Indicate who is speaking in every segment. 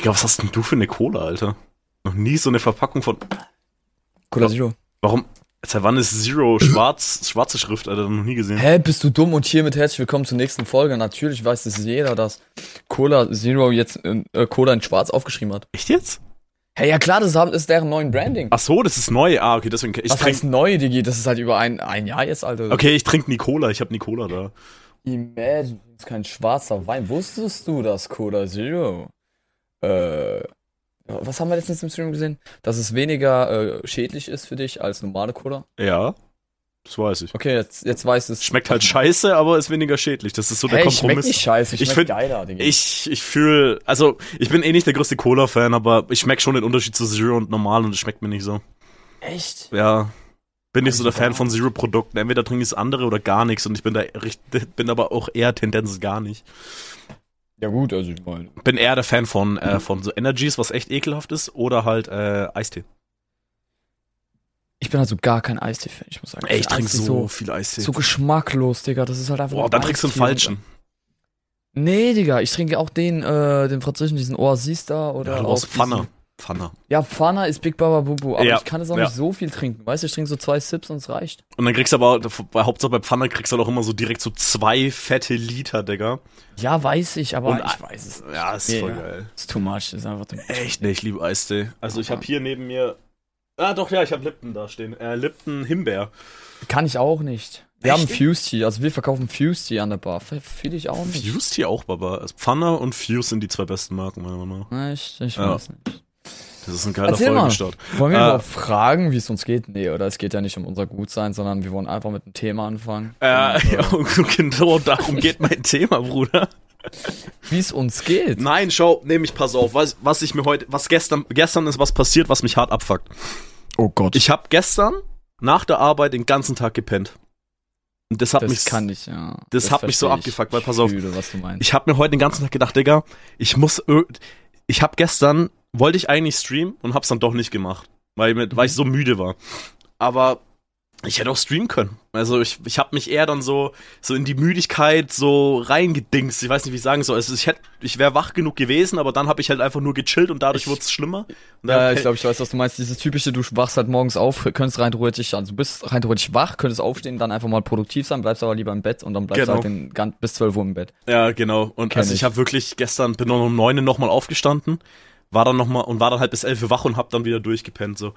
Speaker 1: Digga, was hast denn du für eine Cola, Alter? Noch nie so eine Verpackung von.
Speaker 2: Cola Zero.
Speaker 1: Warum? Seit wann ist Zero schwarz, schwarze Schrift, Alter? Noch nie gesehen.
Speaker 2: Hä, bist du dumm und hiermit herzlich willkommen zur nächsten Folge. Natürlich weiß das jeder, dass Cola Zero jetzt äh, Cola in schwarz aufgeschrieben hat.
Speaker 1: Echt jetzt?
Speaker 2: Hä, ja klar, das ist deren neuen Branding.
Speaker 1: Ach so, das ist neu. Ah, okay, deswegen. Ich
Speaker 2: Was heißt
Speaker 1: trink,
Speaker 2: neu, Digi? Das ist halt über ein, ein Jahr jetzt, Alter.
Speaker 1: okay, ich trinke nie Cola. Ich habe nie Cola da.
Speaker 2: Imagine, das ist kein schwarzer Wein. Wusstest du, dass Cola Zero, äh, was haben wir letztens im Stream gesehen? Dass es weniger äh, schädlich ist für dich als normale Cola?
Speaker 1: Ja, das weiß ich.
Speaker 2: Okay, jetzt, jetzt weißt du es.
Speaker 1: Schmeckt halt scheiße, aber ist weniger schädlich. Das ist so der
Speaker 2: Hey, schmeckt
Speaker 1: Kompromiss.
Speaker 2: nicht scheiße,
Speaker 1: Ich
Speaker 2: schmeckt geiler, Digga.
Speaker 1: Ich, ich fühle, also ich bin eh nicht der größte Cola-Fan, aber ich schmeck schon den Unterschied zu Zero und normal und es schmeckt mir nicht so.
Speaker 2: Echt?
Speaker 1: Ja. Bin nicht so der Fan von Zero-Produkten. Entweder trinke ich das andere oder gar nichts und ich bin da bin aber auch eher Tendenz gar nicht.
Speaker 2: Ja gut, also ich meine.
Speaker 1: Bin eher der Fan von, äh, von so Energies, was echt ekelhaft ist, oder halt äh, Eistee.
Speaker 2: Ich bin also gar kein Eistee-Fan, ich muss sagen.
Speaker 1: Ey, ich trinke so,
Speaker 2: so,
Speaker 1: viel Eistee.
Speaker 2: so geschmacklos, Digga. Das ist halt einfach.
Speaker 1: Boah, dann trinkst du einen falschen.
Speaker 2: Nee, Digga, ich trinke auch den, äh, den französischen, diesen Oasis da oder.
Speaker 1: Ja, du
Speaker 2: auch
Speaker 1: brauchst Pfanne.
Speaker 2: diesen-
Speaker 1: Pfanne.
Speaker 2: Ja, Pfanne ist Big Baba Bubu, aber
Speaker 1: Ja,
Speaker 2: ich kann es auch
Speaker 1: ja.
Speaker 2: nicht so viel trinken. Weißt du, ich trinke so zwei Sips und es reicht.
Speaker 1: Und dann kriegst du aber, bei Hauptsache bei Pfanne kriegst du halt auch immer so direkt so zwei fette Liter, Digga.
Speaker 2: Ja, weiß ich, aber
Speaker 1: Und
Speaker 2: ich weiß es.
Speaker 1: Ja, ist
Speaker 2: Nee,
Speaker 1: voll
Speaker 2: ja.
Speaker 1: geil.
Speaker 2: Ist too much, ist einfach too much.
Speaker 1: Echt, ne, ich liebe Eistee. Also ich habe hier neben mir. Ah, doch, ja, ich habe Lipton da stehen. Äh, Lipton Himbeer.
Speaker 2: Kann ich auch nicht. Wir
Speaker 1: Echt?
Speaker 2: haben Fused Tea, also wir verkaufen Fused Tea an der Bar. Fühle ich auch nicht.
Speaker 1: Fuse hier auch, Baba. Also Pfanne und Fuse sind die zwei besten Marken, meiner Meinung nach.
Speaker 2: Echt? Ich
Speaker 1: Ja.
Speaker 2: weiß nicht.
Speaker 1: Das ist ein geiler
Speaker 2: Erzähl mal.
Speaker 1: Folgenstart.
Speaker 2: Wollen wir
Speaker 1: Äh,
Speaker 2: überhaupt fragen, wie es uns geht? Nee, oder? Es geht ja nicht um unser Gutsein, sondern wir wollen einfach mit einem Thema anfangen.
Speaker 1: Äh,
Speaker 2: Und,
Speaker 1: ja, und genau darum geht mein Thema, Bruder.
Speaker 2: Wie es uns geht.
Speaker 1: Nein, schau, nehme ich, pass auf, was, was ich mir heute, was gestern, gestern ist was passiert, was mich hart abfuckt.
Speaker 2: Oh Gott.
Speaker 1: Ich habe gestern nach der Arbeit den ganzen Tag gepennt. Und das hat
Speaker 2: das
Speaker 1: mich,
Speaker 2: kann ich, ja.
Speaker 1: das hat mich so abgefuckt, weil pass auf,
Speaker 2: Ich fühle, was du meinst.
Speaker 1: ich habe mir heute den ganzen Tag gedacht, Digga, ich muss, ich habe gestern, wollte ich eigentlich streamen und hab's dann doch nicht gemacht, weil, weil ich so müde war. Aber ich hätte auch streamen können. Also ich, ich habe mich eher dann so, so in die Müdigkeit so reingedingst. Ich weiß nicht, wie ich sagen soll. Also ich hätte, ich wäre wach genug gewesen, aber dann habe ich halt einfach nur gechillt und dadurch wurde es schlimmer. Und
Speaker 2: ja, ich glaube, ich weiß, was du meinst. Dieses typische, du wachst halt morgens auf, könntest rein theoretisch, also du bist rein theoretisch wach, könntest aufstehen, dann einfach mal produktiv sein, bleibst aber lieber im Bett und dann bleibst
Speaker 1: Genau.
Speaker 2: du halt den, gan- bis 12 Uhr im Bett.
Speaker 1: Ja, genau. Und
Speaker 2: Kenn
Speaker 1: also ich
Speaker 2: ich.
Speaker 1: habe wirklich gestern, bin um neun nochmal aufgestanden, war dann nochmal und war dann halt bis elf Uhr wach und hab dann wieder durchgepennt, so.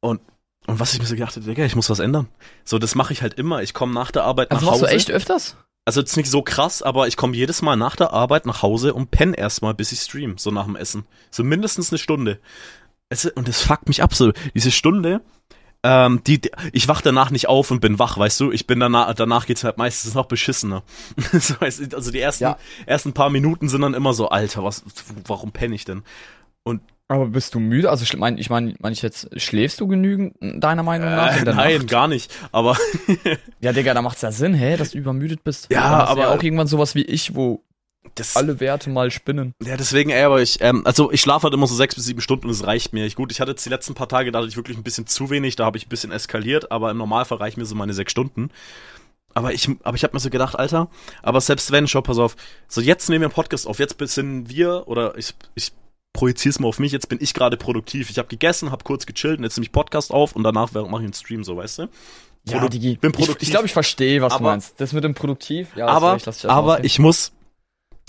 Speaker 1: Und, und was ich mir so gedacht habe, Digga, ich muss was ändern. So, das mache ich halt immer. Ich komme nach der Arbeit
Speaker 2: Also
Speaker 1: nach
Speaker 2: machst
Speaker 1: Hause.
Speaker 2: du echt öfters?
Speaker 1: Also jetzt nicht so krass, aber ich komme jedes Mal nach der Arbeit nach Hause und penne erstmal, bis ich stream, so nach dem Essen. So mindestens eine Stunde. Es, und das fuckt mich ab, so. Diese Stunde, ähm, die, die, ich wach danach nicht auf und bin wach, weißt du? Ich bin danach, danach geht's halt meistens noch beschissener. so, also die ersten,
Speaker 2: Ja.
Speaker 1: ersten paar Minuten sind dann immer so, Alter, was, warum penne ich denn?
Speaker 2: Aber bist du müde? Also ich meine, ich meine, mein ich jetzt, schläfst du genügend, deiner Meinung nach?
Speaker 1: Äh, nein,
Speaker 2: Nacht?
Speaker 1: gar nicht. Aber
Speaker 2: Ja, Digga, da macht's ja Sinn, hä, dass du übermüdet bist.
Speaker 1: Ja, aber-
Speaker 2: Ja auch irgendwann sowas wie ich, wo
Speaker 1: das,
Speaker 2: alle Werte mal spinnen.
Speaker 1: Ja, deswegen, ey, aber ich, ähm, also ich schlafe halt immer so sechs bis sieben Stunden und es reicht mir. Ich, gut, ich hatte jetzt die letzten paar Tage, da hatte ich wirklich ein bisschen zu wenig, da habe ich ein bisschen eskaliert, aber im Normalfall reichen mir so meine sechs Stunden. Aber ich, aber ich habe mir so gedacht, Alter, aber selbst wenn, schau, pass auf, so jetzt nehmen wir einen Podcast auf, jetzt sind wir, oder ich, ich projizier's mal auf mich, jetzt bin ich gerade produktiv. Ich habe gegessen, habe kurz gechillt und jetzt nehme ich Podcast auf und danach mache ich einen Stream, so, weißt du? Produ-
Speaker 2: Digi,
Speaker 1: bin
Speaker 2: ich,
Speaker 1: produktiv.
Speaker 2: ich glaube, ich verstehe, was
Speaker 1: Aber-
Speaker 2: du meinst. Das mit dem Produktiv, ja,
Speaker 1: aber,
Speaker 2: erst mal
Speaker 1: aber ich muss,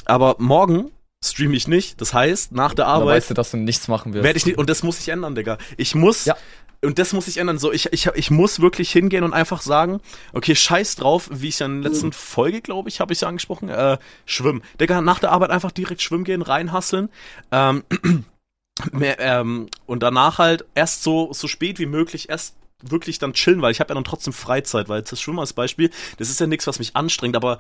Speaker 1: aber morgen streame ich nicht, das heißt, nach der Arbeit
Speaker 2: weißt du, dass du nichts machen wirst.
Speaker 1: Werde ich nicht, und das muss ich ändern, Digga. Ich muss,
Speaker 2: Ja.
Speaker 1: Und das muss ich ändern. So, ich, ich, ich muss wirklich hingehen und einfach sagen, okay, scheiß drauf, wie ich ja in der letzten Folge, glaube ich, habe ich ja angesprochen, äh, schwimmen. Digga, nach der Arbeit einfach direkt schwimmen gehen, reinhasseln. Ähm, mehr, ähm, und danach halt erst so, so spät wie möglich, erst wirklich dann chillen, weil ich habe ja dann trotzdem Freizeit, weil das Schwimmen als Beispiel, das ist ja nichts, was mich anstrengt, aber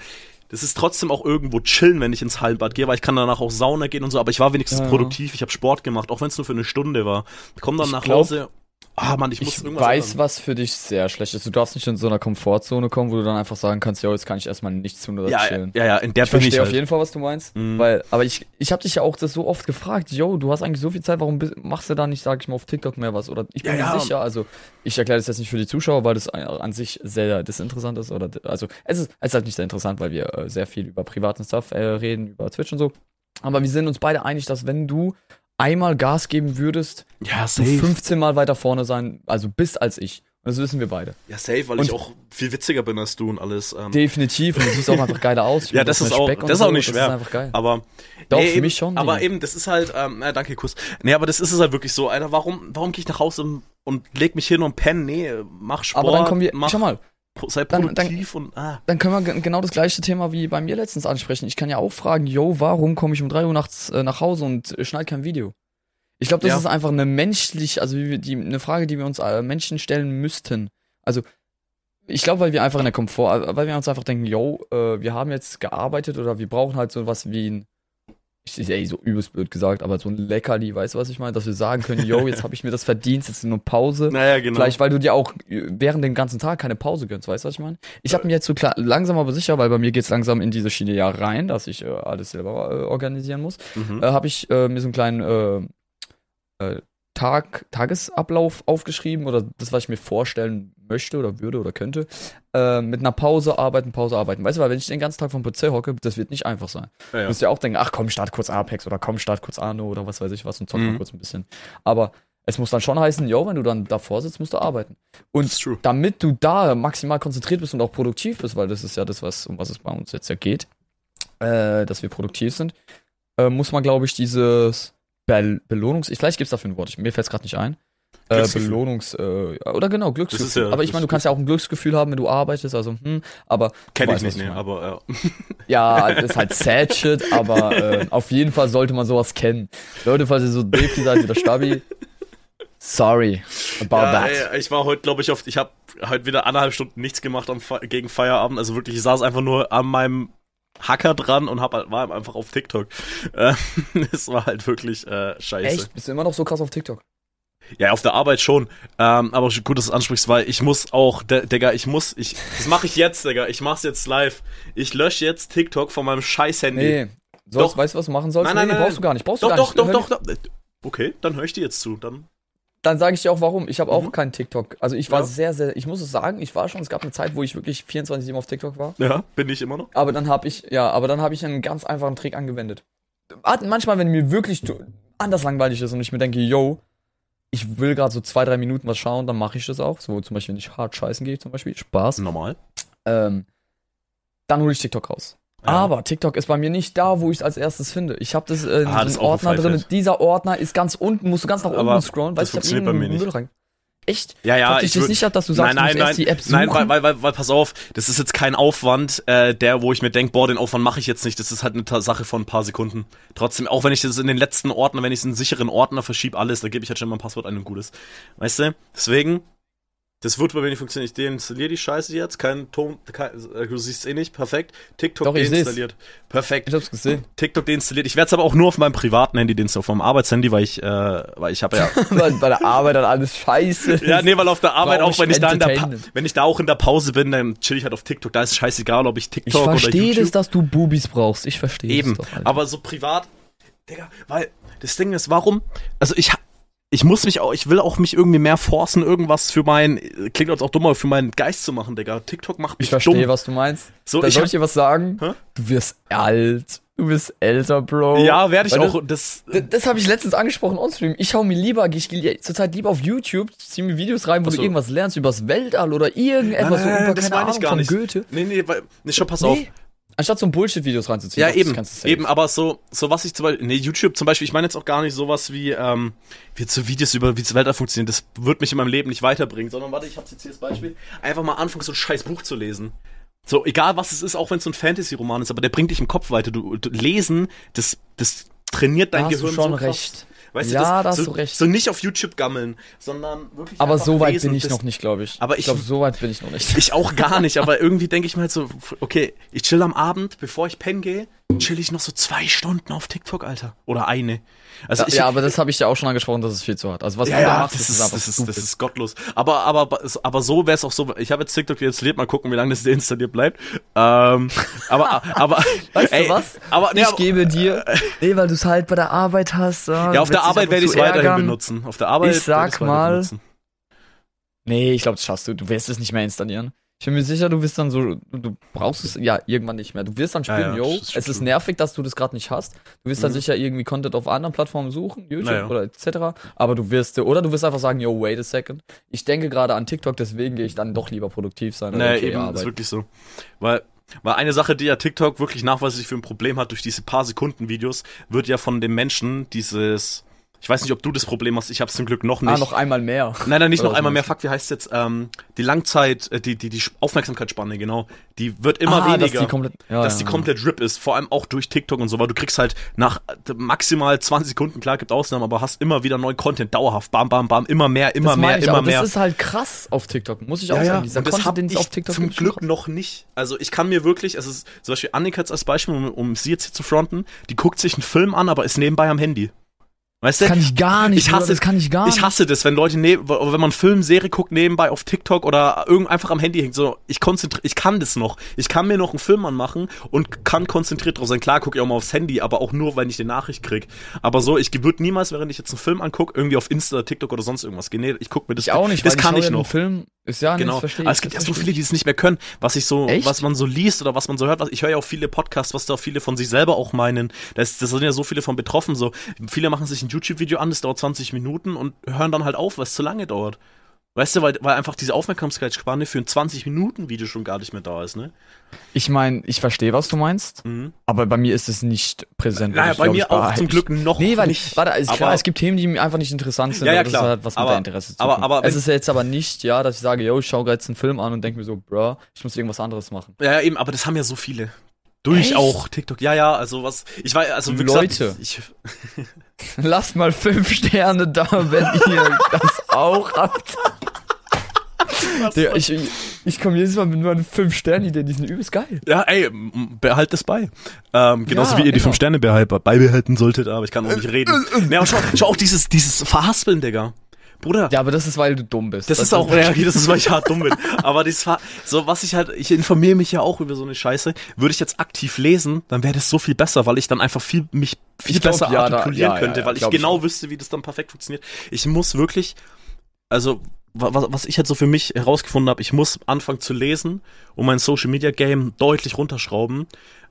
Speaker 1: das ist trotzdem auch irgendwo chillen, wenn ich ins Hallenbad gehe, weil ich kann danach auch Sauna gehen und so, aber ich war wenigstens
Speaker 2: ja.
Speaker 1: produktiv, ich habe Sport gemacht, auch wenn es nur für eine Stunde war. Ich komme dann
Speaker 2: Ich
Speaker 1: nach
Speaker 2: glaub,
Speaker 1: Hause, ah Mann, ich muss
Speaker 2: Ich
Speaker 1: irgendwas
Speaker 2: weiß,
Speaker 1: ändern.
Speaker 2: was für dich sehr schlecht ist. Du darfst nicht in so einer Komfortzone kommen, wo du dann einfach sagen kannst, ja, jetzt kann ich erstmal nichts tun oder
Speaker 1: ja, ja,
Speaker 2: chillen.
Speaker 1: ja, ja, in der
Speaker 2: Ich verstehe
Speaker 1: ich
Speaker 2: auf
Speaker 1: halt.
Speaker 2: jeden Fall, was du meinst.
Speaker 1: Mhm.
Speaker 2: Weil, aber ich, ich habe dich ja auch das so oft gefragt, yo, du hast eigentlich so viel Zeit, warum machst du da nicht, sag ich mal, auf TikTok mehr was? Oder ich bin
Speaker 1: Ja,
Speaker 2: mir
Speaker 1: ja.
Speaker 2: sicher, also ich erkläre das jetzt nicht für die Zuschauer, weil das an an sich sehr desinteressant ist. Oder also es ist, es ist halt nicht sehr interessant, weil wir äh, sehr viel über privaten Stuff äh, reden, über Twitch und so. Aber wir sind uns beide einig, dass wenn du einmal Gas geben würdest,
Speaker 1: Ja,
Speaker 2: du
Speaker 1: safe.
Speaker 2: 15 Mal weiter vorne sein, also bist als ich. Und das wissen wir beide.
Speaker 1: Ja, safe, weil
Speaker 2: Und-
Speaker 1: ich auch viel witziger bin als du und alles. Ähm,
Speaker 2: Definitiv. Und du siehst auch einfach geiler aus.
Speaker 1: Ja, das
Speaker 2: mit
Speaker 1: ist auch- das ist auch nicht
Speaker 2: Das
Speaker 1: schwer.
Speaker 2: ist einfach geil.
Speaker 1: aber
Speaker 2: Doch,
Speaker 1: nee,
Speaker 2: für
Speaker 1: eben,
Speaker 2: mich schon,
Speaker 1: Aber
Speaker 2: Digga.
Speaker 1: eben, das ist halt, ähm, na, danke, Kuss. Nee, aber das ist es halt wirklich so, Alter, warum, warum gehe ich nach Hause und, und leg mich hin und penne? Nee, mach Sport,
Speaker 2: Aber dann kommen wir,
Speaker 1: mach,
Speaker 2: schau mal,
Speaker 1: sei
Speaker 2: dann- dann-
Speaker 1: produktiv und, ah.
Speaker 2: dann können wir ge- genau das gleiche Thema wie bei mir letztens ansprechen. Ich kann ja auch fragen, yo, warum komme ich um 3 Uhr nachts äh, nach Hause und äh, schneide kein Video? Ich glaube, das
Speaker 1: Ja.
Speaker 2: ist einfach eine menschlich, also wir die, eine Frage, die wir uns äh, Menschen stellen müssten. Also, ich glaube, weil wir einfach in der Komfort, äh, weil wir uns einfach denken, yo, äh, wir haben jetzt gearbeitet oder wir brauchen halt so was wie ein, ich ist ey, so übelst blöd gesagt, aber so ein Leckerli, weißt du, was ich meine? Dass wir sagen können, yo, jetzt habe ich mir das verdient, jetzt ist nur Pause.
Speaker 1: Naja, genau.
Speaker 2: Vielleicht, weil du dir auch äh, während dem ganzen Tag keine Pause gönnst, weißt du, was ich meine? Ich habe mir jetzt so klar, langsam aber sicher, weil bei mir geht's langsam in diese Schiene ja rein, dass ich äh, alles selber äh, organisieren muss,
Speaker 1: Mhm.
Speaker 2: äh, habe ich äh, mir so einen kleinen äh, äh, Tag, Tagesablauf aufgeschrieben oder das, was ich mir vorstellen möchte oder würde oder könnte, äh, mit einer Pause arbeiten, Pause arbeiten. Weißt du, weil wenn ich den ganzen Tag vom PC hocke, das wird nicht einfach sein.
Speaker 1: ja,
Speaker 2: Du
Speaker 1: ja.
Speaker 2: musst ja auch denken, ach komm, start kurz Apex oder komm, start kurz Arno oder was weiß ich was und zock mal
Speaker 1: Mhm.
Speaker 2: kurz ein bisschen. Aber es muss dann schon heißen, yo, wenn du dann davor sitzt, musst du arbeiten. Und damit du da maximal konzentriert bist und auch produktiv bist, weil das ist ja das, was, um was es bei uns jetzt ja geht, äh, dass wir produktiv sind, äh, muss man, glaube ich, dieses Be Belohnungs... Ich, vielleicht gibt es dafür ein Wort, mir fällt es gerade nicht ein. Äh. Belohnungs... Äh, oder genau, Glücksgefühl.
Speaker 1: ja-
Speaker 2: aber ich meine, du kannst ja auch ein Glücksgefühl haben, wenn du arbeitest, also hm, aber...
Speaker 1: Kenn ich nicht, nee, aber ja.
Speaker 2: Ja, das ist halt sad shit, aber äh, auf jeden Fall sollte man sowas kennen. Leute, falls ihr so Dave seid wie der Stabi, sorry about
Speaker 1: ja,
Speaker 2: that.
Speaker 1: ey, ich war heute, glaube ich, oft, ich habe heute wieder anderthalb Stunden nichts gemacht am gegen Feierabend. Also wirklich, ich saß einfach nur an meinem Hacker dran und hab, war einfach auf TikTok. Äh, Es war halt wirklich äh, scheiße.
Speaker 2: Echt? Bist du immer noch so krass auf TikTok?
Speaker 1: Ja, auf der Arbeit schon. Ähm, aber gut, dass du es ansprichst, weil ich muss auch, D Digga, ich muss, ich, das mache ich jetzt, Digga. Ich mach's jetzt live. Ich lösche jetzt TikTok von meinem scheiß Handy.
Speaker 2: Nee. Sollst,
Speaker 1: Doch.
Speaker 2: weißt du, was du machen sollst?
Speaker 1: Nein, nein,
Speaker 2: nee,
Speaker 1: nein,
Speaker 2: brauchst du gar nicht. Brauchst
Speaker 1: Doch,
Speaker 2: du gar
Speaker 1: doch,
Speaker 2: nicht.
Speaker 1: doch, doch,
Speaker 2: mir-
Speaker 1: doch. Okay, dann höre ich dir jetzt zu. Dann.
Speaker 2: Dann sage ich dir auch warum. Ich habe auch
Speaker 1: Mhm.
Speaker 2: keinen TikTok. Also ich war
Speaker 1: Ja.
Speaker 2: sehr, sehr, ich muss es sagen, ich war schon, es gab eine Zeit, wo ich wirklich 24-7 auf TikTok war.
Speaker 1: Ja, bin ich immer noch.
Speaker 2: Aber dann habe ich, ja, aber dann habe ich einen ganz einfachen Trick angewendet. Manchmal, wenn mir wirklich anders langweilig ist und ich mir denke, yo, ich will gerade so zwei, drei Minuten was schauen, dann mache ich das auch. So zum Beispiel, wenn ich hart scheißen gehe, zum Beispiel, Spaß.
Speaker 1: Normal.
Speaker 2: Ähm, dann hole ich TikTok raus.
Speaker 1: Ja.
Speaker 2: Aber TikTok ist bei mir nicht da, wo ich es als erstes finde. Ich habe das in
Speaker 1: Ah, das
Speaker 2: so einem Ordner drin. Dieser Ordner ist ganz unten, musst du ganz nach
Speaker 1: Aber
Speaker 2: unten scrollen.
Speaker 1: das
Speaker 2: Weißt du, ich
Speaker 1: funktioniert bei mir nicht.
Speaker 2: Rein. Echt?
Speaker 1: Ja, ja, ich würd-
Speaker 2: nicht ab, dass du sagst,
Speaker 1: nein,
Speaker 2: du
Speaker 1: nein, nein,
Speaker 2: die App suchen?
Speaker 1: nein, weil, weil, weil, weil, pass auf, das ist jetzt kein Aufwand, äh, der, wo ich mir denke, boah, den Aufwand mache ich jetzt nicht. Das ist halt eine Sache von ein paar Sekunden. Trotzdem, auch wenn ich das in den letzten Ordner, wenn ich es in einen sicheren Ordner verschiebe, alles, da gebe ich halt schon mal ein Passwort ein und gutes. Weißt du? Deswegen, das wird bei mir nicht funktionieren. Ich deinstalliere die Scheiße jetzt, kein Ton, kein, äh, du siehst es eh nicht, perfekt. TikTok
Speaker 2: Doch, ich
Speaker 1: deinstalliert. Perfekt.
Speaker 2: Ich hab's gesehen.
Speaker 1: TikTok deinstalliert. Ich werde es aber auch nur auf meinem privaten Handy deinstallieren, auf meinem Arbeitshandy, weil ich, äh, weil ich habe ja
Speaker 2: weil bei der Arbeit dann alles scheiße.
Speaker 1: Ja, nee, weil auf der Arbeit auch, wenn ich da in der pa wenn ich da auch in der Pause bin, dann chill ich halt auf TikTok. Da ist scheißegal, ob ich
Speaker 2: Ich
Speaker 1: TikTok oder
Speaker 2: verstehe
Speaker 1: YouTube.
Speaker 2: das, dass du Bubis brauchst. Ich verstehe
Speaker 1: Eben.
Speaker 2: das doch. Alter.
Speaker 1: aber so privat, Digga, weil das Ding ist, warum? Also ich ich muss mich auch, ich will auch mich irgendwie mehr forcen, irgendwas für mein, klingt als auch dummer, für meinen Geist zu machen, Digga. TikTok macht mich
Speaker 2: ich verstehe,
Speaker 1: dumm.
Speaker 2: was du meinst.
Speaker 1: So,
Speaker 2: da
Speaker 1: ich
Speaker 2: soll
Speaker 1: hab-
Speaker 2: ich dir was sagen?
Speaker 1: Hä?
Speaker 2: Du wirst alt. Du bist älter, Bro.
Speaker 1: Ja, werde ich
Speaker 2: Weil
Speaker 1: auch. Das,
Speaker 2: Das, das habe ich letztens angesprochen on-stream. Ich hau mir lieber, ich gehe zurzeit lieber auf YouTube, zieh mir Videos rein, wo
Speaker 1: so.
Speaker 2: du irgendwas lernst übers Weltall oder irgendetwas
Speaker 1: Nein, nein,
Speaker 2: über,
Speaker 1: das meine ich
Speaker 2: Ahnung,
Speaker 1: gar
Speaker 2: von
Speaker 1: nicht.
Speaker 2: Goethe.
Speaker 1: nee, nee, nee, schon pass auf.
Speaker 2: Anstatt so Bullshit-Videos reinzuziehen.
Speaker 1: Ja, eben, eben, aber so, so was ich zum Beispiel, nee, YouTube zum Beispiel, ich meine jetzt auch gar nicht sowas wie, ähm, wie so Videos über, wie das Weltall funktioniert, das wird mich in meinem Leben nicht weiterbringen, sondern warte, ich hab's jetzt hier als Beispiel, einfach mal anfangen, so ein scheiß Buch zu lesen. So, egal was es ist, auch wenn es so ein Fantasy-Roman ist, aber der bringt dich im Kopf weiter. Du, du lesen, das, das trainiert dein
Speaker 2: da hast
Speaker 1: Gehirn
Speaker 2: du schon
Speaker 1: so
Speaker 2: recht.
Speaker 1: Weißt
Speaker 2: Ja,
Speaker 1: du, das,
Speaker 2: da hast
Speaker 1: so,
Speaker 2: du recht.
Speaker 1: So nicht auf YouTube gammeln, sondern wirklich
Speaker 2: Aber so weit bin ich noch nicht, glaube ich.
Speaker 1: Aber
Speaker 2: ich
Speaker 1: ich-
Speaker 2: glaube, so weit bin ich noch nicht.
Speaker 1: ich auch gar nicht, aber irgendwie denke ich mir halt so, okay, ich chill am Abend, bevor ich pennen gehe, chill ich noch so zwei Stunden auf TikTok, Alter. Oder eine. Also
Speaker 2: ja,
Speaker 1: ich,
Speaker 2: ja, aber das habe ich ja auch schon angesprochen, das ist viel zu hart. Also was
Speaker 1: ja,
Speaker 2: du da
Speaker 1: ja,
Speaker 2: machst,
Speaker 1: das,
Speaker 2: das,
Speaker 1: ist,
Speaker 2: einfach
Speaker 1: das, ist, das ist gottlos. Aber, aber, aber so wäre es auch so, ich habe jetzt TikTok installiert, mal gucken, wie lange das deinstalliert bleibt. Ähm, aber, aber,
Speaker 2: Weißt
Speaker 1: ey,
Speaker 2: du was?
Speaker 1: Aber, nee,
Speaker 2: ich
Speaker 1: aber,
Speaker 2: gebe dir, nee, weil du es halt bei der Arbeit hast.
Speaker 1: ja, auf der Arbeit werde ich es weiterhin benutzen. Auf der Arbeit
Speaker 2: Ich sag mal-
Speaker 1: benutzen.
Speaker 2: Nee, ich glaube, das schaffst du. Du wirst es nicht mehr installieren. Ich bin mir sicher, du wirst dann so, du, brauchst es ja irgendwann nicht mehr. Du wirst dann
Speaker 1: Ja,
Speaker 2: spüren,
Speaker 1: ja,
Speaker 2: yo,
Speaker 1: ist
Speaker 2: es ist nervig, dass du das gerade nicht hast. Du wirst dann
Speaker 1: Mhm.
Speaker 2: sicher irgendwie Content auf anderen Plattformen suchen, YouTube
Speaker 1: Naja.
Speaker 2: oder etc. Aber du wirst, oder du wirst einfach sagen, yo, wait a second. Ich denke gerade an TikTok, deswegen gehe ich dann doch lieber produktiv sein.
Speaker 1: Nee,
Speaker 2: okay
Speaker 1: eben, ist
Speaker 2: arbeiten.
Speaker 1: wirklich so. Weil, weil eine Sache, die ja TikTok wirklich nachweislich für ein Problem hat durch diese paar Sekunden Videos, wird ja von den Menschen dieses, ich weiß nicht, ob du das Problem hast, ich habe es zum Glück noch nicht.
Speaker 2: Ah, noch einmal mehr.
Speaker 1: Nein, nein, nicht
Speaker 2: Oder
Speaker 1: noch einmal mehr. Fuck, wie heißt jetzt? Ähm, die Langzeit, äh, die, die, die Aufmerksamkeitsspanne, genau. Die wird immer
Speaker 2: ah,
Speaker 1: weniger.
Speaker 2: Dass die komplett, ja,
Speaker 1: dass
Speaker 2: ja,
Speaker 1: die
Speaker 2: ja.
Speaker 1: komplett RIP ist, vor allem auch durch TikTok und so, weil du kriegst halt nach äh, maximal 20 Sekunden, klar, gibt Ausnahmen, aber hast immer wieder neuen Content, dauerhaft, bam, bam, bam, immer mehr, immer mehr, immer
Speaker 2: aber
Speaker 1: mehr.
Speaker 2: Das ist halt krass auf TikTok, muss ich auch
Speaker 1: ja, ja,
Speaker 2: sagen. Dieser
Speaker 1: und das
Speaker 2: Content, den
Speaker 1: ich
Speaker 2: auf TikTok
Speaker 1: zum Glück noch nicht. Also ich kann mir wirklich, es ist zum Beispiel Annika jetzt als Beispiel, um, um sie jetzt hier zu fronten, die guckt sich einen Film an, aber ist nebenbei am Handy. Weißt du?
Speaker 2: Das kann ich gar nicht.
Speaker 1: Ich hasse-
Speaker 2: das kann ich gar
Speaker 1: Ich
Speaker 2: nicht.
Speaker 1: hasse das, wenn Leute neben, wenn man Film, Serie guckt nebenbei auf TikTok oder irgend einfach am Handy hängt. So, ich konzentriere, ich kann das noch. Ich kann mir noch einen Film anmachen und kann konzentriert drauf sein. Klar, gucke ich auch mal aufs Handy, aber auch nur, wenn ich die Nachricht krieg. Aber so, ich würde niemals, während ich jetzt einen Film angucke, irgendwie auf Insta, TikTok oder sonst irgendwas gehen. Nee, ich gucke mir das.
Speaker 2: Ich auch nicht,
Speaker 1: Das
Speaker 2: weil
Speaker 1: kann
Speaker 2: ich
Speaker 1: ich noch.
Speaker 2: Film ist ja
Speaker 1: Genau.
Speaker 2: nicht verstehe
Speaker 1: Aber
Speaker 2: ich,
Speaker 1: es gibt ja so viele, die es nicht mehr können. Was ich so,
Speaker 2: Echt?
Speaker 1: was man so liest oder was man so hört. Was, ich höre ja auch viele Podcasts, was da viele von sich selber auch meinen. Das, das sind ja so viele von betroffen. So, viele machen sich ein YouTube-Video an, das dauert 20 Minuten und hören dann halt auf, weil es zu lange dauert. Weißt du, weil, weil einfach diese Aufmerksamkeitsspanne für ein 20-Minuten-Video schon gar nicht mehr da ist, ne?
Speaker 2: Ich meine, ich verstehe, was du meinst,
Speaker 1: Mhm.
Speaker 2: aber bei mir ist es nicht präsent.
Speaker 1: Naja, bei mir auch zum Glück noch
Speaker 2: Nee, weil,
Speaker 1: nicht.
Speaker 2: warte, ist klar,
Speaker 1: aber-
Speaker 2: es gibt Themen, die mir einfach nicht interessant sind.
Speaker 1: Ja, ja,
Speaker 2: aber
Speaker 1: klar.
Speaker 2: Das hat was mit
Speaker 1: Aber-
Speaker 2: der Interesse zu
Speaker 1: aber-
Speaker 2: tun.
Speaker 1: aber
Speaker 2: es
Speaker 1: wenn-
Speaker 2: ist jetzt aber nicht, ja, dass ich sage, yo, ich schaue jetzt einen Film an und denke mir so, bruh, ich muss irgendwas anderes machen.
Speaker 1: Ja, ja, eben, aber das haben ja so viele. Durch
Speaker 2: Echt?
Speaker 1: auch TikTok. Ja, ja, also was. Ich war, also
Speaker 2: Leute.
Speaker 1: gesagt, ich,
Speaker 2: Lasst mal fünf Sterne da, wenn ihr das auch habt. Digga, ich, ich, ich komme jedes Mal mit Sterne Idee, die sind übelst geil.
Speaker 1: Ja, ey, behalt es bei. Ähm, genauso
Speaker 2: Ja,
Speaker 1: wie ihr die
Speaker 2: immer.
Speaker 1: fünf Sterne behalt, beibehalten solltet, aber ich kann auch nicht reden. Nee, aber schau, schau auch dieses, dieses Verhaspeln, Digga. Bruder,
Speaker 2: Ja, aber das ist, weil du dumm bist.
Speaker 1: das ist auch, ja, das ist, weil ich hart dumm bin. Aber das Ver so, was ich halt, ich informiere mich ja auch über so eine Scheiße. Würde ich jetzt aktiv lesen, dann wäre das so viel besser, weil ich dann einfach viel, mich viel
Speaker 2: Ich glaub,
Speaker 1: besser
Speaker 2: ja, da-
Speaker 1: artikulieren
Speaker 2: ja, ja,
Speaker 1: könnte,
Speaker 2: ja,
Speaker 1: weil ich
Speaker 2: ich
Speaker 1: genau
Speaker 2: auch.
Speaker 1: wüsste, wie das dann perfekt funktioniert. Ich muss wirklich, also, was, was ich jetzt so für mich herausgefunden habe, ich muss anfangen zu lesen und mein Social Media Game deutlich runterschrauben.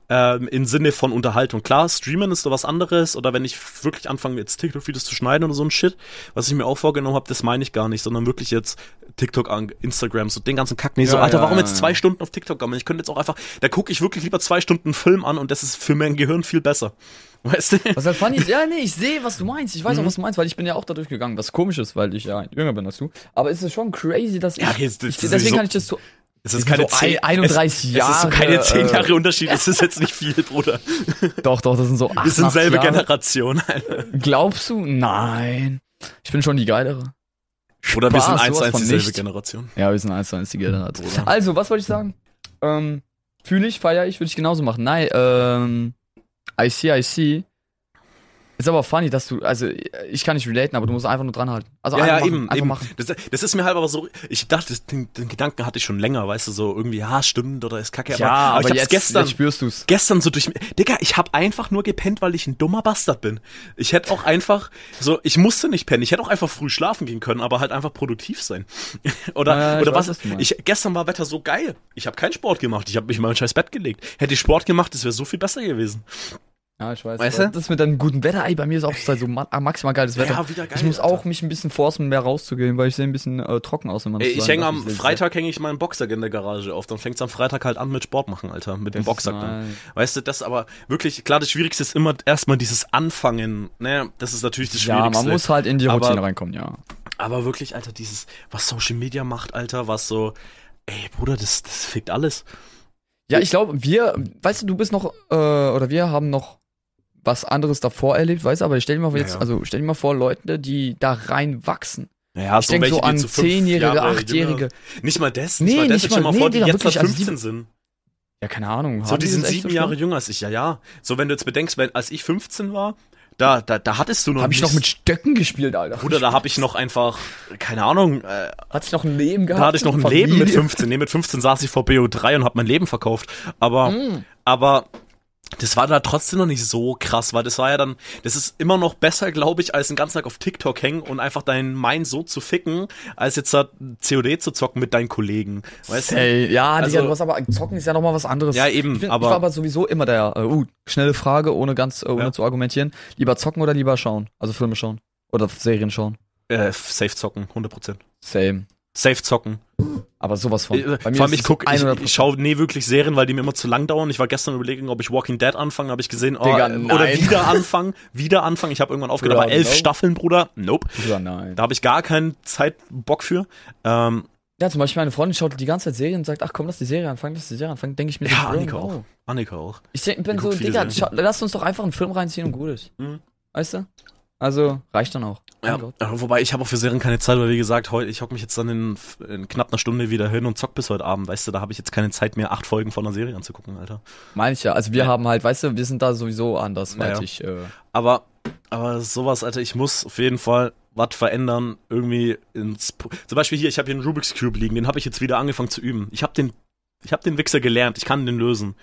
Speaker 1: Ähm, Im Sinne von Unterhaltung. Klar, streamen ist so was anderes oder wenn ich wirklich anfange, jetzt TikTok-Videos zu schneiden oder so ein Shit, was ich mir auch vorgenommen habe, das meine ich gar nicht, sondern wirklich jetzt TikTok an, Instagram, so den ganzen Kack. Nee, so,
Speaker 2: Ja,
Speaker 1: Alter,
Speaker 2: ja,
Speaker 1: warum
Speaker 2: ja,
Speaker 1: jetzt zwei Stunden auf TikTok gammeln? Ich könnte jetzt auch einfach, da gucke ich wirklich lieber zwei Stunden einen Film an und das ist für mein Gehirn viel besser. Weißt du?
Speaker 2: Was halt funny ist, ja, nee, ich sehe, was du meinst. Ich weiß
Speaker 1: Mhm.
Speaker 2: auch, was du meinst, weil ich bin ja auch da durchgegangen. Was komisch ist, weil ich ja jünger bin als du. Aber es ist schon crazy, dass ich.
Speaker 1: Ja, jetzt-
Speaker 2: ich deswegen
Speaker 1: sowieso-
Speaker 2: kann ich das so.
Speaker 1: Es
Speaker 2: Wir
Speaker 1: ist keine
Speaker 2: so
Speaker 1: zehn,
Speaker 2: ein- 31
Speaker 1: es, Es ist so
Speaker 2: Jahre,
Speaker 1: keine zehn
Speaker 2: äh,
Speaker 1: Jahre Unterschied, es ist jetzt nicht viel, Bruder.
Speaker 2: Doch, doch, das sind so.
Speaker 1: Wir
Speaker 2: 8,
Speaker 1: sind selbe
Speaker 2: Jahre.
Speaker 1: Generation, Alter.
Speaker 2: Glaubst du? Nein. Ich bin schon die geilere.
Speaker 1: Oder wir sind
Speaker 2: Spaß,
Speaker 1: eins
Speaker 2: sowas
Speaker 1: zu eins
Speaker 2: von
Speaker 1: dieselbe
Speaker 2: nicht.
Speaker 1: Generation.
Speaker 2: Ja, wir sind eins zu eins die Generation.
Speaker 1: Bruder.
Speaker 2: Also, was wollte ich sagen? Ähm, fühle ich, feiere ich, würde ich genauso machen. Nein, ähm, I see, I see. Ist aber funny, dass du, also ich kann nicht relaten, aber du musst einfach nur dranhalten. Also
Speaker 1: Ja,
Speaker 2: einfach
Speaker 1: ja,
Speaker 2: machen,
Speaker 1: eben,
Speaker 2: einfach
Speaker 1: eben.
Speaker 2: machen.
Speaker 1: Das, das ist mir halt aber so, ich dachte, das- den, den Gedanken hatte ich schon länger, weißt du, so irgendwie, ja, stimmt oder ist kacke.
Speaker 2: Ja, aber,
Speaker 1: ich hab's
Speaker 2: jetzt,
Speaker 1: gestern,
Speaker 2: jetzt spürst du's.
Speaker 1: gestern so durch, Digga, ich hab einfach nur gepennt, weil ich ein dummer Bastard bin. Ich hätte auch einfach, so, ich musste nicht pennen, ich hätte auch einfach früh schlafen gehen können, aber halt einfach produktiv sein. oder,
Speaker 2: Ja, ich
Speaker 1: oder
Speaker 2: weiß,
Speaker 1: was,
Speaker 2: was
Speaker 1: ich, gestern war Wetter so geil. Ich habe keinen Sport gemacht, ich habe mich in mein scheiß Bett gelegt. Hätte ich Sport gemacht, das wäre so viel besser gewesen.
Speaker 2: Ja, ich weiß.
Speaker 1: Weißt
Speaker 2: aber
Speaker 1: du?
Speaker 2: Das mit deinem guten Wetter, ey, bei mir ist auch zurzeit so ma maximal geiles Wetter.
Speaker 1: Ja, wieder geil,
Speaker 2: ich muss
Speaker 1: Alter.
Speaker 2: auch mich ein bisschen forcen, mehr rauszugehen, weil ich sehe ein bisschen äh, trocken aus, wenn man
Speaker 1: Ey, ich hänge am Freitag hänge ich meinen Boxsack in der Garage auf. Dann fängt's am Freitag halt an mit Sport machen, Alter. Mit dem Boxsack dann. Weißt du, das aber wirklich, klar, das Schwierigste ist immer erstmal dieses Anfangen. Ne, das ist natürlich das
Speaker 2: Ja,
Speaker 1: Schwierigste.
Speaker 2: man muss halt in die
Speaker 1: Aber-
Speaker 2: Routine reinkommen, ja.
Speaker 1: aber wirklich, Alter, dieses, was Social Media macht, Alter, was so, ey, Bruder, das, das fickt alles.
Speaker 2: Ja, ich glaube, wir, weißt du, du bist noch, äh, oder wir haben noch was anderes davor erlebt, weißt du, aber stell dir mal vor,
Speaker 1: Ja,
Speaker 2: jetzt,
Speaker 1: ja.
Speaker 2: also stell dir mal vor, Leute, die da reinwachsen.
Speaker 1: Ja,
Speaker 2: Ich denke so an Zehnjährige, Achtjährige.
Speaker 1: Nicht mal das,
Speaker 2: Nee,
Speaker 1: nicht mal das.
Speaker 2: nicht mal-
Speaker 1: mal vor,
Speaker 2: nee,
Speaker 1: die
Speaker 2: Digga,
Speaker 1: jetzt
Speaker 2: wirklich,
Speaker 1: halt
Speaker 2: also
Speaker 1: 15
Speaker 2: die-
Speaker 1: sind.
Speaker 2: Ja, keine Ahnung.
Speaker 1: So, die sind sieben
Speaker 2: so
Speaker 1: Jahre
Speaker 2: schlimm?
Speaker 1: jünger als ich, ja, ja. So, wenn du jetzt bedenkst, wenn, als ich 15 war, da, da, da hattest du noch
Speaker 2: Hab ich noch mit Stöcken gespielt, Alter.
Speaker 1: Bruder, da habe ich noch einfach, keine Ahnung, äh,
Speaker 2: Hatte ich noch ein Leben gehabt?
Speaker 1: da hatte ich noch ein
Speaker 2: Familie?
Speaker 1: Leben mit 15. Nee, mit 15 saß ich vor BO3 und habe mein Leben verkauft. Aber,
Speaker 2: Mm.
Speaker 1: aber das war da trotzdem noch nicht so krass, weil das war ja dann, das ist immer noch besser, glaube ich, als den ganzen Tag auf TikTok hängen und einfach deinen Mind so zu ficken, als jetzt da COD zu zocken mit deinen Kollegen. Weißt du?
Speaker 2: Ey, ja,
Speaker 1: Also-
Speaker 2: Digga, du hast aber, zocken ist ja nochmal was anderes.
Speaker 1: Ja, eben,
Speaker 2: ich, bin,
Speaker 1: aber-
Speaker 2: ich war aber sowieso immer der, äh, uh, schnelle Frage, ohne ganz, äh, ohne
Speaker 1: Ja.
Speaker 2: zu argumentieren. Lieber zocken oder lieber schauen? Also Filme schauen. Oder Serien schauen.
Speaker 1: Äh, safe zocken, 100%.
Speaker 2: Same.
Speaker 1: Safe zocken.
Speaker 2: Aber sowas von.
Speaker 1: Äh,
Speaker 2: Bei mir
Speaker 1: Vor allem, ich
Speaker 2: es
Speaker 1: guck, ich,
Speaker 2: 100%.
Speaker 1: ich schaue nie wirklich Serien, weil die mir immer zu lang dauern. Ich war gestern überlegen, ob ich Walking Dead anfange, habe ich gesehen, oh,
Speaker 2: Digga, nein.
Speaker 1: oder wieder anfangen, wieder anfangen. Ich habe irgendwann aufgehört,
Speaker 2: Bruder,
Speaker 1: aber elf
Speaker 2: no.
Speaker 1: Staffeln, Bruder. Nope.
Speaker 2: Ja, nein.
Speaker 1: Da habe ich gar keinen Zeitbock für. Ähm,
Speaker 2: Ja, zum Beispiel meine Freundin schaut die ganze Zeit Serien und sagt, ach komm, lass die Serie anfangen, lass die Serie anfangen. Denke ich mir
Speaker 1: Ja,
Speaker 2: so, Bro,
Speaker 1: Annika auch. Annika auch.
Speaker 2: Ich bin
Speaker 1: Die
Speaker 2: so, Digga, lass uns doch einfach einen Film reinziehen und gut ist.
Speaker 1: Mhm.
Speaker 2: Weißt du? Also, reicht dann auch.
Speaker 1: Ja, äh, wobei ich habe auch für Serien keine Zeit, weil wie gesagt, heute ich hocke mich jetzt dann in, in knapp einer Stunde wieder hin und zock bis heute Abend, weißt du, da habe ich jetzt keine Zeit mehr, acht Folgen von einer Serie anzugucken, Alter.
Speaker 2: Meine ich ja. Also wir
Speaker 1: Ja.
Speaker 2: haben halt, weißt du, wir sind da sowieso andersweitig. Äh,
Speaker 1: Aber, aber sowas, Alter, ich muss auf jeden Fall was verändern, irgendwie ins, zum Beispiel hier, ich habe hier einen Rubik's Cube liegen, den habe ich jetzt wieder angefangen zu üben. Ich habe den, ich habe den Wichser gelernt, ich kann den lösen.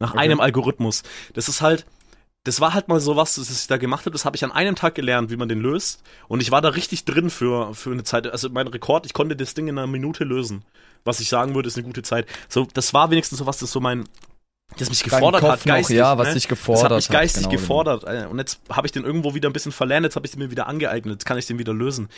Speaker 1: Nach
Speaker 2: Okay.
Speaker 1: einem Algorithmus. Das ist halt, das war halt mal so was, das ich da gemacht habe, das habe ich an einem Tag gelernt, wie man den löst. Und ich war da richtig drin für, für eine Zeit. Also mein Rekord, ich konnte das Ding in einer Minute lösen. Was ich sagen würde, ist eine gute Zeit. So, das war wenigstens so was, das so mein, das mich gefordert
Speaker 2: Kopf
Speaker 1: hat,
Speaker 2: noch,
Speaker 1: geistig.
Speaker 2: ja, was
Speaker 1: ne?
Speaker 2: dich
Speaker 1: Das
Speaker 2: gefordert
Speaker 1: hat mich geistig
Speaker 2: genau, genau.
Speaker 1: gefordert. äh, Und jetzt habe ich den irgendwo wieder ein bisschen verlernt, jetzt habe ich den mir wieder angeeignet, jetzt kann ich den wieder lösen.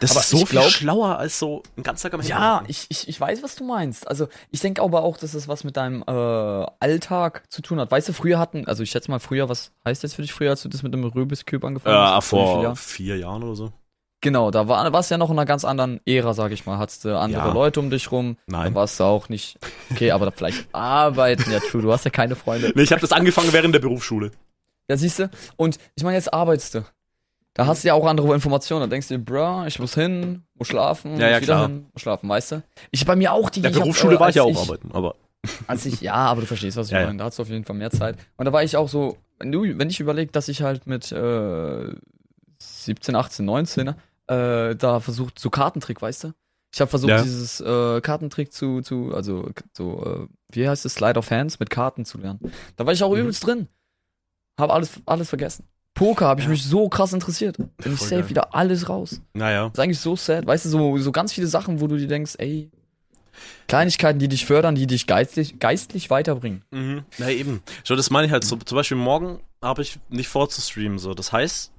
Speaker 1: Das
Speaker 2: Aber
Speaker 1: ist so viel
Speaker 2: glaub-
Speaker 1: schlauer als so ein ganzer Tag am
Speaker 2: Ja, ich, ich, ich weiß, was du meinst. Also ich denke aber auch, dass es was mit deinem äh, Alltag zu tun hat. Weißt du, früher hatten, also ich schätze mal früher, was heißt das für dich früher, als du das mit dem Rubik's Cube angefangen
Speaker 1: Ja,
Speaker 2: hast? Vor
Speaker 1: vier Jahren oder so.
Speaker 2: Genau, da war warst du ja noch in einer ganz anderen Ära, sag ich mal. Hattest du andere
Speaker 1: Ja.
Speaker 2: Leute um dich rum.
Speaker 1: Nein.
Speaker 2: Dann warst du auch nicht. Okay, aber da vielleicht arbeiten. Ja, true, du hast ja keine Freunde.
Speaker 1: Nee, ich habe das angefangen während der Berufsschule.
Speaker 2: Ja, siehst du? Und ich meine, jetzt arbeitest du. Da hast du ja auch andere Informationen. Da denkst du dir, bruh, ich muss hin, muss schlafen,
Speaker 1: Ja, ja,
Speaker 2: muss wieder
Speaker 1: klar.
Speaker 2: hin, muss schlafen, weißt du? Ich bei mir auch die
Speaker 1: In der
Speaker 2: ich hab,
Speaker 1: Berufsschule
Speaker 2: äh,
Speaker 1: war ich ja auch arbeiten, aber
Speaker 2: Als ich, ja, aber du verstehst, was ich
Speaker 1: ja.
Speaker 2: meine. Da hast du auf jeden Fall mehr Zeit. Und da war ich auch so, wenn du, wenn ich überlege, dass ich halt mit äh, 17, 18, 19 äh, da versucht, so Kartentrick, weißt du? Ich habe versucht,
Speaker 1: Ja.
Speaker 2: dieses äh, Kartentrick zu, zu, also so, äh, wie heißt es, Slide of Hands mit Karten zu lernen. Da war ich auch
Speaker 1: Mhm.
Speaker 2: übelst drin. Habe alles, alles vergessen. Poker habe ich
Speaker 1: Ja.
Speaker 2: mich so krass interessiert. Bin ich safe
Speaker 1: geil.
Speaker 2: wieder alles raus.
Speaker 1: naja.
Speaker 2: ist eigentlich so sad. Weißt du, so, so ganz viele Sachen, wo du dir denkst, ey, Kleinigkeiten, die dich fördern, die dich geistlich, geistlich weiterbringen.
Speaker 1: Mhm. Na eben. Schau, das meine ich halt so. Zum Beispiel morgen habe ich nicht vor zu streamen. So. Das heißt,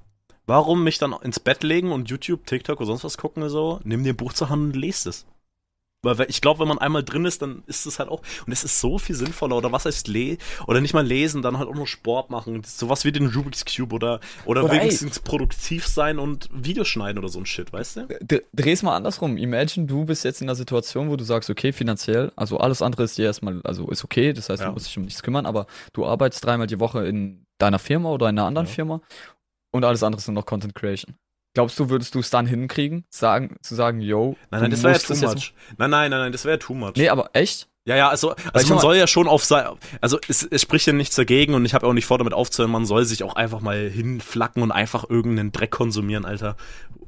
Speaker 1: warum mich dann ins Bett legen und YouTube, TikTok oder sonst was gucken so? Nimm dir ein Buch zur Hand und lest es. Weil ich glaube, wenn man einmal drin ist, dann ist es halt auch. Und es ist so viel sinnvoller. Oder was heißt le oder nicht mal lesen, dann halt auch noch Sport machen. Sowas wie den Rubik's Cube oder, oder,
Speaker 2: Oder ey.
Speaker 1: wenigstens produktiv sein und Videos schneiden oder so ein Shit, weißt du?
Speaker 2: Dreh's mal andersrum. Imagine, du bist jetzt in einer Situation, wo du sagst, okay, finanziell, also alles andere ist dir erstmal, also ist okay, das heißt,
Speaker 1: Ja.
Speaker 2: du musst dich um nichts kümmern, aber du arbeitest dreimal die Woche in deiner Firma oder in einer anderen
Speaker 1: Ja.
Speaker 2: Firma und alles andere ist nur noch Content Creation. Glaubst du, würdest du es dann hinkriegen, sagen, zu sagen, yo,
Speaker 1: Nein, nein, das wäre ja too
Speaker 2: jetzt-
Speaker 1: much. Nein, nein, nein, nein, das wäre too much.
Speaker 2: Nee, aber echt?
Speaker 1: Ja, ja, also, also
Speaker 2: ich
Speaker 1: man soll ja schon auf sein, also es, es spricht ja nichts dagegen und ich habe auch nicht vor, damit aufzuhören, man soll sich auch einfach mal hinflacken und einfach irgendeinen Dreck konsumieren, Alter.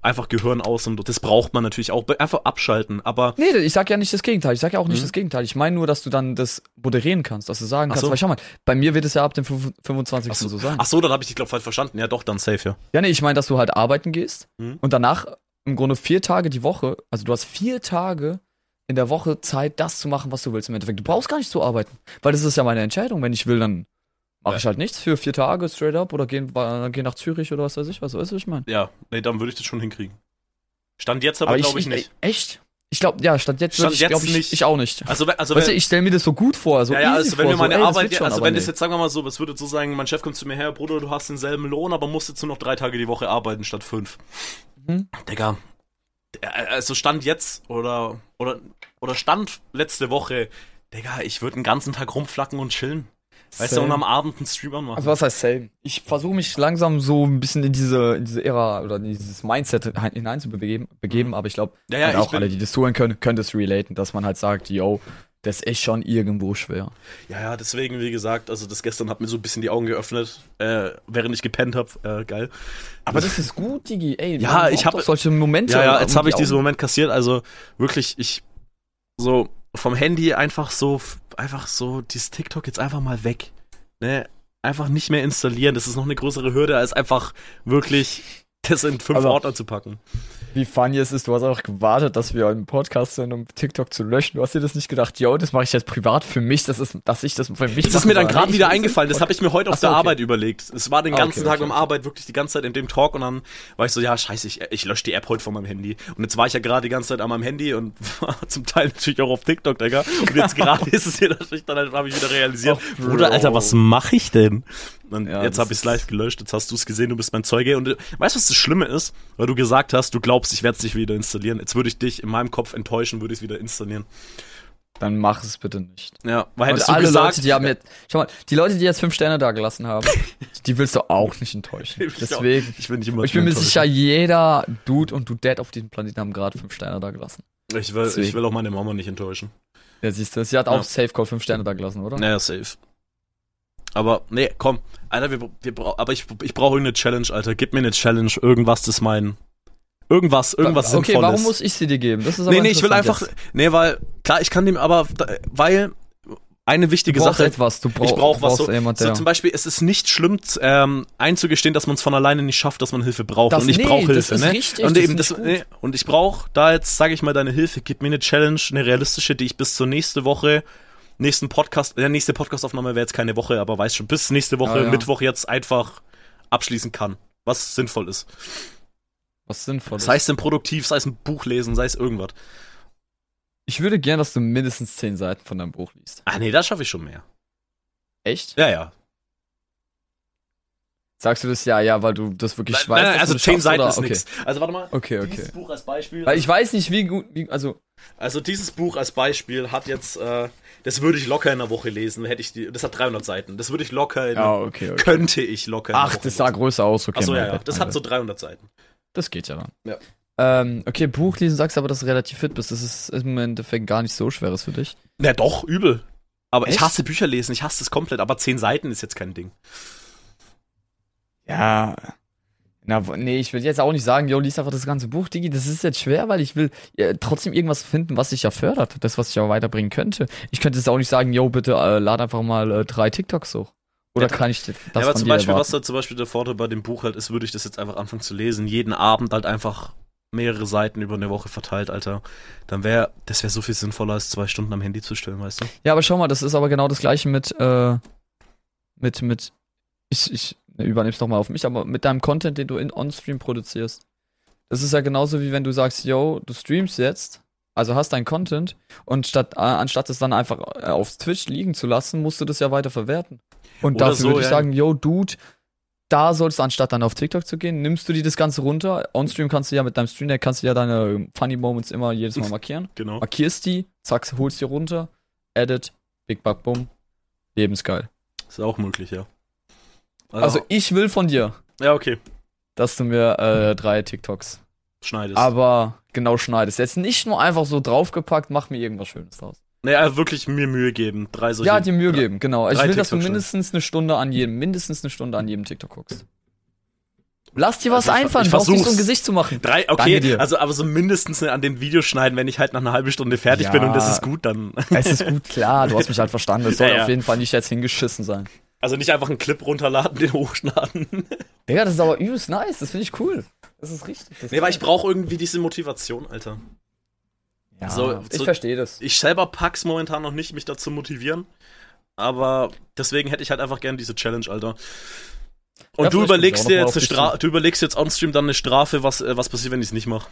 Speaker 1: Einfach Gehirn aus und das braucht man natürlich auch, einfach abschalten, aber
Speaker 2: Nee, ich sag ja nicht das Gegenteil. Ich sag ja auch nicht
Speaker 1: Mhm.
Speaker 2: das Gegenteil. Ich meine nur, dass du dann das moderieren kannst, dass du sagen kannst,
Speaker 1: so.
Speaker 2: weil schau mal, bei mir wird es ja ab dem 25.
Speaker 1: ach so,
Speaker 2: so sein.
Speaker 1: ach so, dann habe ich dich glaube falsch verstanden. Ja, doch, dann safe, ja.
Speaker 2: Ja, nee, ich meine, dass du halt arbeiten gehst
Speaker 1: Mhm.
Speaker 2: und danach im Grunde vier Tage die Woche, also du hast vier Tage in der Woche Zeit, das zu machen, was du willst im Endeffekt. Du brauchst gar nicht zu arbeiten, weil das ist ja meine Entscheidung. Wenn ich will, dann mache
Speaker 1: Ja.
Speaker 2: ich halt nichts für vier Tage straight up oder geh, äh, geh nach Zürich oder was weiß ich, was weißt du, was ich meine.
Speaker 1: Ja, nee, dann würde ich das schon hinkriegen. Stand jetzt aber, glaube ich, nicht.
Speaker 2: ey, Echt? Ich glaube, ja, stand jetzt,
Speaker 1: Stand
Speaker 2: ich,
Speaker 1: jetzt
Speaker 2: ich,
Speaker 1: nicht.
Speaker 2: ich auch nicht.
Speaker 1: Also, also
Speaker 2: weißt du,
Speaker 1: wenn,
Speaker 2: ich stelle mir das so gut vor, so
Speaker 1: ja, ja, also wenn
Speaker 2: vor,
Speaker 1: mir meine
Speaker 2: so, ey,
Speaker 1: Arbeit,
Speaker 2: wird schon,
Speaker 1: also
Speaker 2: aber
Speaker 1: wenn das jetzt, sagen wir mal so, es würde so sagen, mein Chef kommt zu mir her, Bruder, du hast denselben Lohn, aber musst jetzt nur noch drei Tage die Woche arbeiten statt fünf.
Speaker 2: Mhm.
Speaker 1: Digga, also Stand jetzt oder, oder, oder Stand letzte Woche, Digga, ich würde den ganzen Tag rumflacken und chillen. Weißt du,
Speaker 2: Same.
Speaker 1: und am Abend einen Stream anmachen.
Speaker 2: Also was heißt same? Ich versuche mich langsam so ein bisschen in diese, in diese Ära oder in dieses Mindset hineinzubegeben, begeben, aber ich glaube,
Speaker 1: ja, ja,
Speaker 2: halt auch
Speaker 1: bin,
Speaker 2: alle, die das zuhören können, können das relaten, dass man halt sagt, yo, das ist echt schon irgendwo schwer.
Speaker 1: ja, ja, deswegen, wie gesagt, also das gestern hat mir so ein bisschen die Augen geöffnet, äh, während ich gepennt habe, äh, geil.
Speaker 2: Aber das ist gut, Digi, ey.
Speaker 1: Ja, ich
Speaker 2: braucht
Speaker 1: hab-
Speaker 2: doch solche Momente.
Speaker 1: Ja, ja, jetzt habe ich diesen Moment kassiert. Also wirklich, ich so vom Handy einfach so, einfach so dieses TikTok jetzt einfach mal weg. Ne? einfach nicht mehr installieren. Das ist noch eine größere Hürde, als einfach wirklich das in fünf
Speaker 2: Aber-
Speaker 1: Ordner zu packen.
Speaker 2: Wie funny es ist, du hast auch gewartet, dass wir einen Podcast sind, um TikTok zu löschen. Du hast dir das nicht gedacht, yo, das mache ich jetzt privat für mich, das ist, dass ich das für mich
Speaker 1: Das ist mir dann gerade wieder eingefallen. Das habe ich mir heute auf
Speaker 2: Ach so,
Speaker 1: der
Speaker 2: okay.
Speaker 1: Arbeit überlegt. Es war den
Speaker 2: Ah,
Speaker 1: ganzen
Speaker 2: okay,
Speaker 1: Tag
Speaker 2: okay,
Speaker 1: um. Arbeit wirklich die ganze Zeit in dem Talk und dann war ich so, ja, scheiße, ich, ich lösche die App heute von meinem Handy. Und jetzt war ich ja gerade die ganze Zeit an meinem Handy und war zum Teil natürlich auch auf TikTok, Digga. Und jetzt gerade ist es hier, dass ich dann halt, habe ich wieder realisiert,
Speaker 2: Bro.
Speaker 1: Bruder, Alter, was mache ich denn? Und
Speaker 2: Ja,
Speaker 1: jetzt habe ich es live gelöscht, jetzt hast du es gesehen, du bist mein Zeuge. Und äh, weißt du, was das Schlimme ist? Weil du gesagt hast, du glaubst, ich werde es nicht wieder installieren. Jetzt würde ich dich in meinem Kopf enttäuschen, würde ich es wieder installieren.
Speaker 2: Dann mach es bitte nicht.
Speaker 1: Ja, weil
Speaker 2: Und alle
Speaker 1: gesagt,
Speaker 2: Leute, die haben jetzt, schau mal, die Leute, die jetzt fünf Sterne da gelassen haben, die willst du auch nicht enttäuschen.
Speaker 1: Ich auch- ich will nicht immer
Speaker 2: ich bin mir sicher, jeder Dude und Dudette auf diesem Planeten haben gerade fünf Sterne da gelassen.
Speaker 1: Ich will, ich will auch meine Mama nicht enttäuschen.
Speaker 2: Ja, siehst du, sie hat auch
Speaker 1: Ja.
Speaker 2: Safe Call fünf Sterne da gelassen, oder?
Speaker 1: Naja, safe. Aber, nee, komm. Alter, wir, wir aber ich, ich brauche irgendeine Challenge, Alter. Gib mir eine Challenge. Irgendwas, das mein, irgendwas, irgendwas
Speaker 2: okay,
Speaker 1: Sinnvolles.
Speaker 2: warum muss ich sie dir geben? Das ist aber
Speaker 1: nee, nee, ich will einfach, nee, weil, klar, ich kann dem aber, weil, eine
Speaker 2: jetzt.
Speaker 1: wichtige
Speaker 2: Du brauchst
Speaker 1: Sache,
Speaker 2: etwas, du brauch,
Speaker 1: ich brauche was so,
Speaker 2: jemand,
Speaker 1: so zum Beispiel, es ist nicht schlimm, ähm, einzugestehen, dass man es von alleine nicht schafft, dass man Hilfe braucht.
Speaker 2: Das-
Speaker 1: und ich
Speaker 2: nee,
Speaker 1: brauche Hilfe, ne?
Speaker 2: richtig,
Speaker 1: und eben das, nee, und ich brauche da jetzt, sage ich mal, deine Hilfe. Gib mir eine Challenge, eine realistische, die ich bis zur nächste Woche, nächsten Podcast, der nächste Podcastaufnahme wäre jetzt keine Woche, aber weiß schon, bis nächste Woche,
Speaker 2: Ja, ja.
Speaker 1: Mittwoch jetzt einfach abschließen kann. Was sinnvoll ist.
Speaker 2: was sinnvolles.
Speaker 1: Sei es denn produktiv, sei es ein Buch lesen, sei es irgendwas.
Speaker 2: ich würde gern, dass du mindestens zehn Seiten von deinem Buch liest.
Speaker 1: Ah, nee, das schaffe ich schon mehr.
Speaker 2: Echt?
Speaker 1: Ja, ja.
Speaker 2: Sagst du das ja, ja, weil du das wirklich
Speaker 1: Nein,
Speaker 2: weißt?
Speaker 1: nein,
Speaker 2: dass
Speaker 1: also zehn
Speaker 2: schaffst,
Speaker 1: Seiten
Speaker 2: oder?
Speaker 1: ist
Speaker 2: okay.
Speaker 1: nix. Also warte mal.
Speaker 2: Okay,
Speaker 1: Dieses
Speaker 2: okay.
Speaker 1: Buch als Beispiel.
Speaker 2: Weil ich weiß nicht, wie gut, wie, also,
Speaker 1: Also dieses Buch als Beispiel hat jetzt, äh, das würde ich locker in einer Woche lesen, hätte ich die, das hat 300 Seiten. Das würde ich locker in
Speaker 2: ja, okay, okay.
Speaker 1: könnte ich locker in
Speaker 2: Ach, das sah größer aus, okay.
Speaker 1: Achso, ja, ja. Das hat so 300 Seiten.
Speaker 2: Das geht ja dann.
Speaker 1: Ja.
Speaker 2: Ähm, okay, Buch lesen, sagst aber, dass du relativ fit bist. Das ist im Endeffekt gar nicht so schweres für dich.
Speaker 1: Na doch, übel. Aber ich
Speaker 2: Echt?
Speaker 1: hasse Bücher lesen, ich hasse es komplett, aber 10 Seiten ist jetzt kein Ding.
Speaker 2: Ja. Na, nee, ich will jetzt auch nicht sagen, yo, lies einfach das ganze Buch, Digi. Das ist jetzt schwer, weil ich will ja, trotzdem irgendwas finden, was dich ja fördert. Das, was ich ja weiterbringen könnte. Ich könnte jetzt auch nicht sagen, yo, bitte äh, lad einfach mal äh, drei TikToks hoch. Oder
Speaker 1: Ja,
Speaker 2: kann ich das
Speaker 1: ja, aber zum Beispiel, was
Speaker 2: erwarten?
Speaker 1: da zum Beispiel der Vorteil bei dem Buch halt ist, würde ich das jetzt einfach anfangen zu lesen, jeden Abend halt einfach mehrere Seiten über eine Woche verteilt, Alter. Dann wäre, das wäre so viel sinnvoller, als zwei Stunden am Handy zu stellen, weißt du?
Speaker 2: Ja, aber schau mal, das ist aber genau das gleiche mit, äh, mit, mit, ich, ich ne, übernehm's doch mal auf mich, aber mit deinem Content, den du in On-Stream produzierst. Das ist ja genauso wie wenn du sagst, yo, du streamst jetzt, also hast dein Content und statt, äh, anstatt es dann einfach äh, auf Twitch liegen zu lassen, musst du das ja weiter verwerten. Und
Speaker 1: Oder
Speaker 2: dafür
Speaker 1: so,
Speaker 2: würde ich
Speaker 1: ja.
Speaker 2: sagen, yo, Dude, da sollst du anstatt dann auf TikTok zu gehen, nimmst du dir das Ganze runter. On-Stream kannst du ja mit deinem Stream, kannst du ja deine Funny Moments immer jedes Mal markieren
Speaker 1: Genau.
Speaker 2: markierst die, zack, holst die runter, edit, big bug, bumm, lebensgeil.
Speaker 1: Ist auch möglich, ja.
Speaker 2: Also ich will von dir,
Speaker 1: ja, okay.
Speaker 2: dass du mir äh, drei TikToks,
Speaker 1: Schneidest.
Speaker 2: aber genau schneidest. Jetzt nicht nur einfach so draufgepackt, mach mir irgendwas Schönes draus.
Speaker 1: naja, wirklich mir Mühe geben. Drei solche.
Speaker 2: ja, dir Mühe geben, genau. Ich
Speaker 1: drei
Speaker 2: will, dass du mindestens eine Stunde an jedem, mindestens eine Stunde an jedem TikTok guckst. Lass dir was
Speaker 1: Also ich-
Speaker 2: einfallen,
Speaker 1: ich
Speaker 2: brauchst nicht so ein
Speaker 1: versuch's.
Speaker 2: Gesicht zu machen.
Speaker 1: Drei, okay, also aber so mindestens an dem Video schneiden, wenn ich halt nach einer halben Stunde fertig
Speaker 2: Ja.
Speaker 1: bin und das ist gut, dann.
Speaker 2: Es ist gut, klar, du hast mich halt verstanden. Es soll
Speaker 1: Ja, ja.
Speaker 2: auf jeden Fall nicht jetzt hingeschissen sein.
Speaker 1: Also nicht einfach einen Clip runterladen, den hochschlagen.
Speaker 2: Digga, das ist aber übelst nice, das finde ich cool. Das ist richtig. Das
Speaker 1: nee, weil ich brauche irgendwie diese Motivation, Alter.
Speaker 2: Ja,
Speaker 1: So-
Speaker 2: ich
Speaker 1: so-
Speaker 2: verstehe das.
Speaker 1: Ich selber pack's momentan noch nicht, mich dazu motivieren. Aber deswegen hätte ich halt einfach gern diese Challenge, Alter. Und
Speaker 2: Ja,
Speaker 1: du überlegst dir jetzt eine du überlegst jetzt on-stream dann eine Strafe, was, äh, was passiert, wenn ich es nicht mache.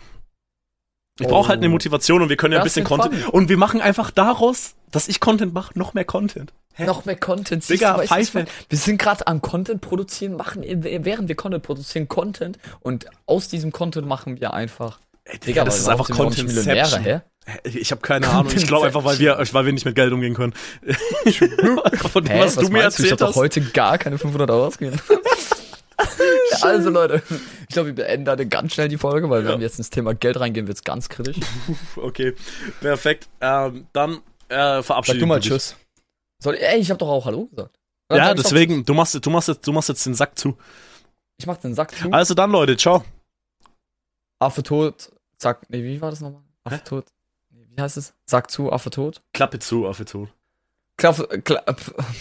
Speaker 1: Ich
Speaker 2: Oh.
Speaker 1: brauche halt eine Motivation und wir können ja ein bisschen Content.
Speaker 2: fun.
Speaker 1: Und wir machen einfach daraus, dass ich Content mache, noch mehr Content. Hä?
Speaker 2: Noch mehr Content.
Speaker 1: Digga,
Speaker 2: du, du, was
Speaker 1: Pfeife.
Speaker 2: wir- sind gerade am Content produzieren, machen, während wir Content produzieren, Content. Und aus diesem Content machen wir einfach.
Speaker 1: Ey, Digga, das ist einfach Content.
Speaker 2: Millionäre, hä?
Speaker 1: Ich habe keine Ahnung. Ich glaube einfach, weil wir, weil wir nicht mit Geld umgehen können. Von dem,
Speaker 2: Hä?
Speaker 1: was, du mir
Speaker 2: Ich
Speaker 1: erzählt
Speaker 2: hab doch
Speaker 1: hast.
Speaker 2: heute gar keine 500 Euro ausgegeben. also Leute, ich glaube, wir beenden da ganz schnell die Folge, weil
Speaker 1: Ja.
Speaker 2: wenn wir jetzt ins Thema Geld reingehen, wird's ganz kritisch.
Speaker 1: Okay, perfekt. Ähm, dann äh, verabschieden
Speaker 2: Sag du mal
Speaker 1: dich.
Speaker 2: Tschüss. Soll, ey, ich habe doch auch Hallo gesagt. Dann
Speaker 1: Ja, deswegen, du machst, du, machst jetzt, du machst jetzt den Sack zu.
Speaker 2: Ich mach den Sack zu.
Speaker 1: Also dann, Leute, ciao.
Speaker 2: Affe tot, zack. Nee, wie war das nochmal? Affe tot. Nee, wie heißt es? Sack zu, Affe tot.
Speaker 1: Klappe zu, Affe zu.
Speaker 2: Klappe, kla